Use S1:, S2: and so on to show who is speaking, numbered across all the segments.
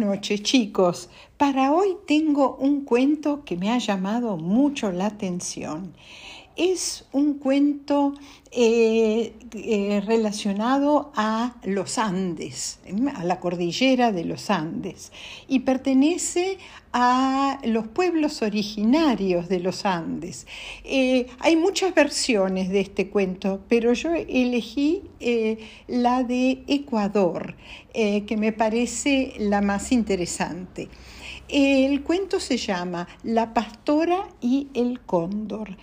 S1: noches, chicos. Para hoy tengo un cuento que me ha llamado mucho la atención. Es un cuento eh, eh, relacionado a los Andes, a la cordillera de los Andes, y pertenece a los pueblos originarios de los Andes. Eh, hay muchas versiones de este cuento, pero yo elegí la de Ecuador, que me parece la más interesante. El cuento se llama La pastora y el cóndor.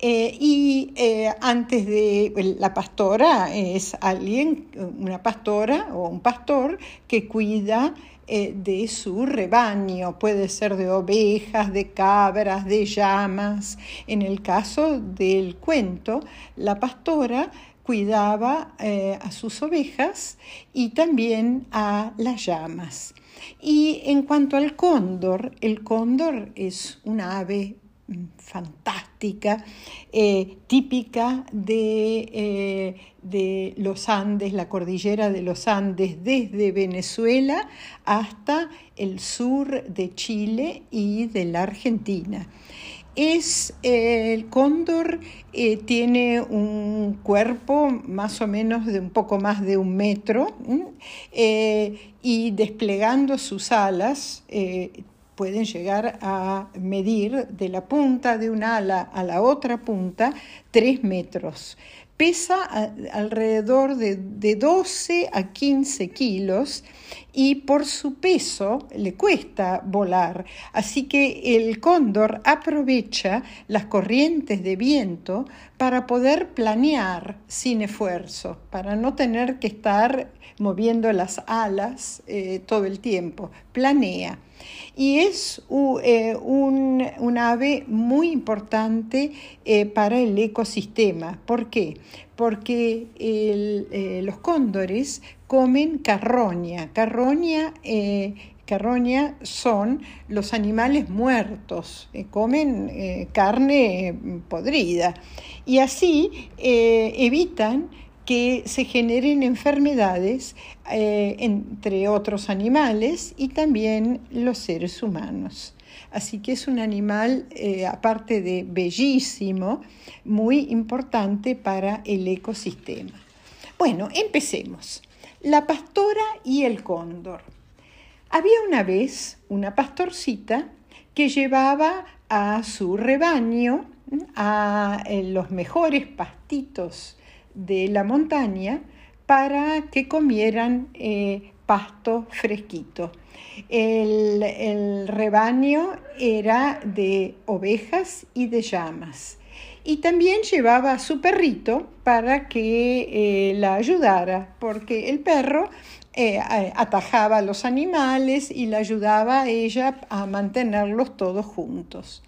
S1: Eh, y eh, antes de la pastora es alguien, una pastora o un pastor que cuida eh, de su rebaño, puede ser de ovejas, de cabras, de llamas. En el caso del cuento, la pastora cuidaba a sus ovejas y también a las llamas. Y en cuanto al cóndor, el cóndor es un ave fantástica, eh, típica de, eh, de, los Andes, la cordillera de los Andes, desde Venezuela hasta el sur de Chile y de la Argentina. Es eh, el cóndor tiene un cuerpo más o menos de un poco más de un metro y desplegando sus alas pueden llegar a medir de la punta de un ala a la otra punta tres metros. Pesa alrededor de, de 12 a 15 kilos y por su peso le cuesta volar. Así que el cóndor aprovecha las corrientes de viento para poder planear sin esfuerzo, para no tener que estar moviendo las alas eh, todo el tiempo. Planea. Y es eh, un, ave muy importante eh, para el ecosistema. ¿Por qué? Porque los cóndores comen carroña. Carroña, carroña son los animales muertos, comen carne podrida. Y así evitan que se generen enfermedades eh, entre otros animales y también los seres humanos. Así que es un animal, eh, aparte de bellísimo, muy importante para el ecosistema. Bueno, empecemos. La pastora y el cóndor. Había una vez una pastorcita que llevaba a su rebaño a eh, los mejores pastitos de la montaña para que comieran eh, pasto fresquito. El, rebaño era de ovejas y de llamas. Y también llevaba a su perrito para que eh, la ayudara, porque el perro eh, atajaba a los animales y la ayudaba a ella a mantenerlos todos juntos.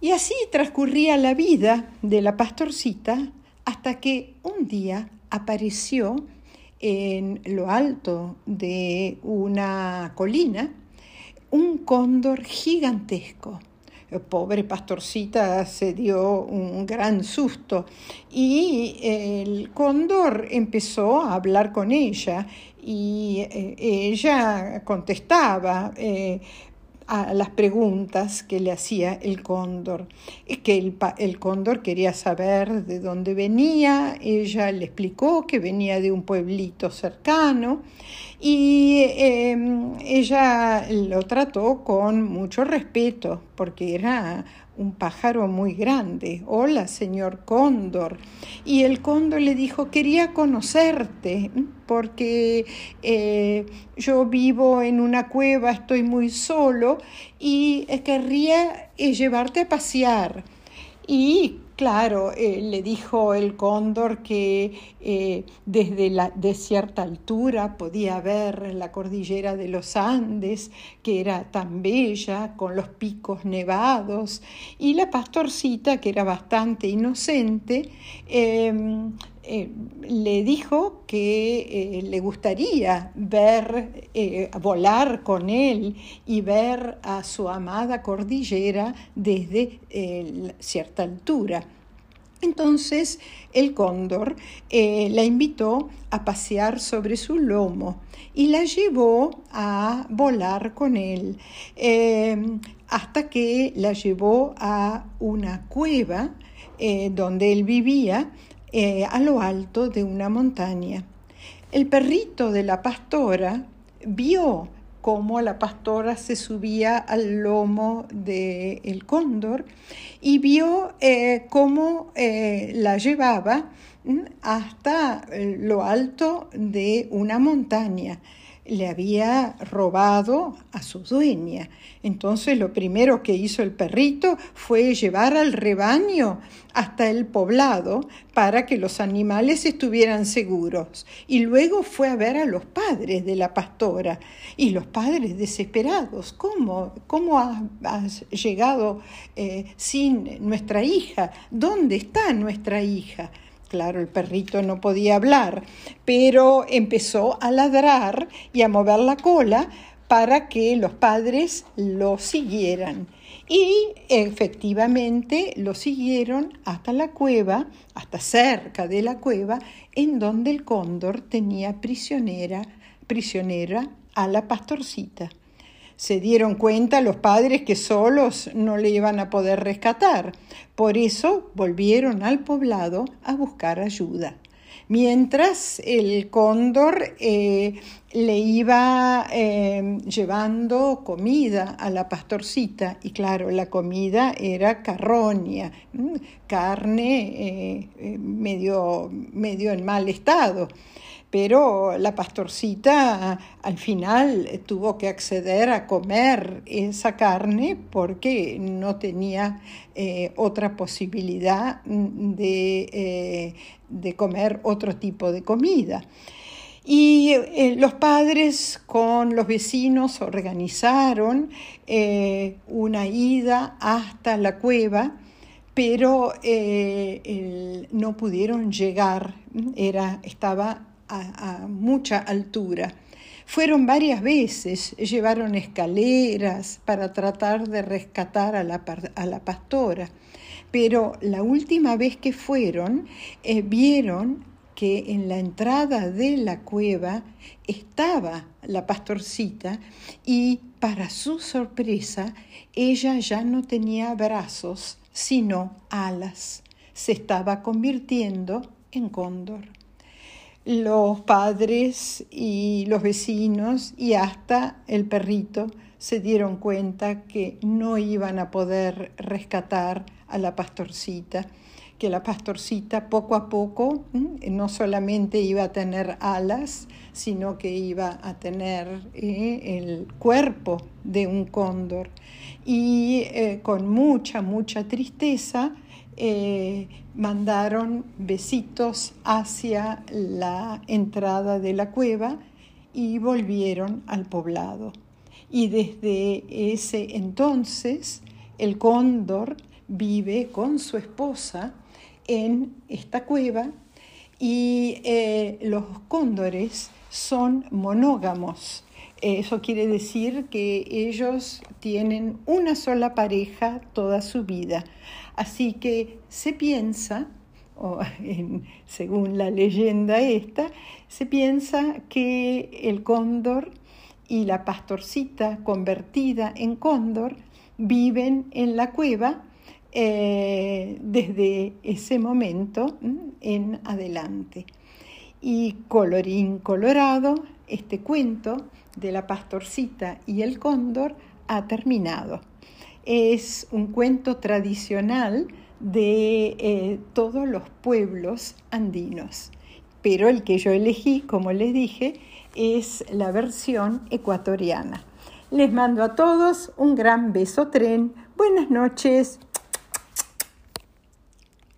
S1: Y así transcurría la vida de la pastorcita hasta que un día apareció en lo alto de una colina un cóndor gigantesco. Pobre pastorcita se dio un gran susto y el cóndor empezó a hablar con ella y eh, ella contestaba, eh, a las preguntas que le hacía el cóndor. Es que el, el, cóndor quería saber de dónde venía, ella le explicó que venía de un pueblito cercano y em, ella lo trató con mucho respeto porque era un pájaro muy grande. Hola, señor cóndor. Y el cóndor le dijo, quería conocerte porque eh, yo vivo en una cueva, estoy muy solo y querría eh, llevarte a pasear. Y Claro, eh, le dijo el cóndor que eh, desde la, de cierta altura podía ver la cordillera de los Andes, que era tan bella, con los picos nevados, y la pastorcita, que era bastante inocente, em, eh, le dijo que le gustaría ver, volar con él y ver a su amada cordillera desde cierta altura. Entonces el cóndor eh, la invitó a pasear sobre su lomo y la llevó a volar con él hasta que la llevó a una cueva eh, donde él vivía eh, a lo alto de una montaña. El perrito de la pastora vio cómo la pastora se subía al lomo del cóndor y vio eh, cómo eh, la llevaba mm, hasta lo alto de una montaña le había robado a su dueña. Entonces lo primero que hizo el perrito fue llevar al rebaño hasta el poblado para que los animales estuvieran seguros. Y luego fue a ver a los padres de la pastora. Y los padres desesperados, ¿cómo? ¿Cómo has, llegado eh, sin nuestra hija? ¿Dónde está nuestra hija? Claro, el perrito no podía hablar, pero empezó a ladrar y a mover la cola para que los padres lo siguieran. Y efectivamente lo siguieron hasta la cueva, hasta cerca de la cueva, en donde el cóndor tenía prisionera, prisionera a la pastorcita se dieron cuenta los padres que solos no le iban a poder rescatar. Por eso volvieron al poblado a buscar ayuda. Mientras el cóndor eh, le iba eh, llevando comida a la pastorcita, y claro, la comida era carroña, carne eh, medio, medio en mal estado pero la pastorcita al final tuvo que acceder a comer esa carne porque no tenía eh, otra posibilidad de, eh, de, comer otro tipo de comida. Y eh, los padres con los vecinos organizaron una ida hasta la cueva pero no pudieron llegar, era, estaba a, mucha altura. Fueron varias veces, llevaron escaleras para tratar de rescatar a la, a la pastora, pero la última vez que fueron eh, vieron que en la entrada de la cueva estaba la pastorcita y para su sorpresa ella ya no tenía brazos, sino alas. Se estaba convirtiendo en cóndor los padres y los vecinos y hasta el perrito se dieron cuenta que no iban a poder rescatar a la pastorcita, que la pastorcita poco a poco no solamente iba a tener alas, sino que iba a tener eh, el cuerpo de un cóndor. Y eh, con mucha, mucha tristeza, eh, mandaron besitos hacia la entrada de la cueva y volvieron al poblado. Y desde ese entonces el cóndor vive con su esposa en esta cueva y eh, los cóndores son monógamos. Eso quiere decir que ellos tienen una sola pareja toda su vida. Así que se piensa, o según la leyenda esta, se piensa que el cóndor y la pastorcita convertida en cóndor viven en la cueva eh, desde ese momento en adelante. Y colorín colorado, este cuento de la pastorcita y el cóndor ha terminado es un cuento tradicional de eh, todos los pueblos andinos. Pero el que yo elegí, como les dije, es la versión ecuatoriana. Les mando a todos un gran beso tren. Buenas noches.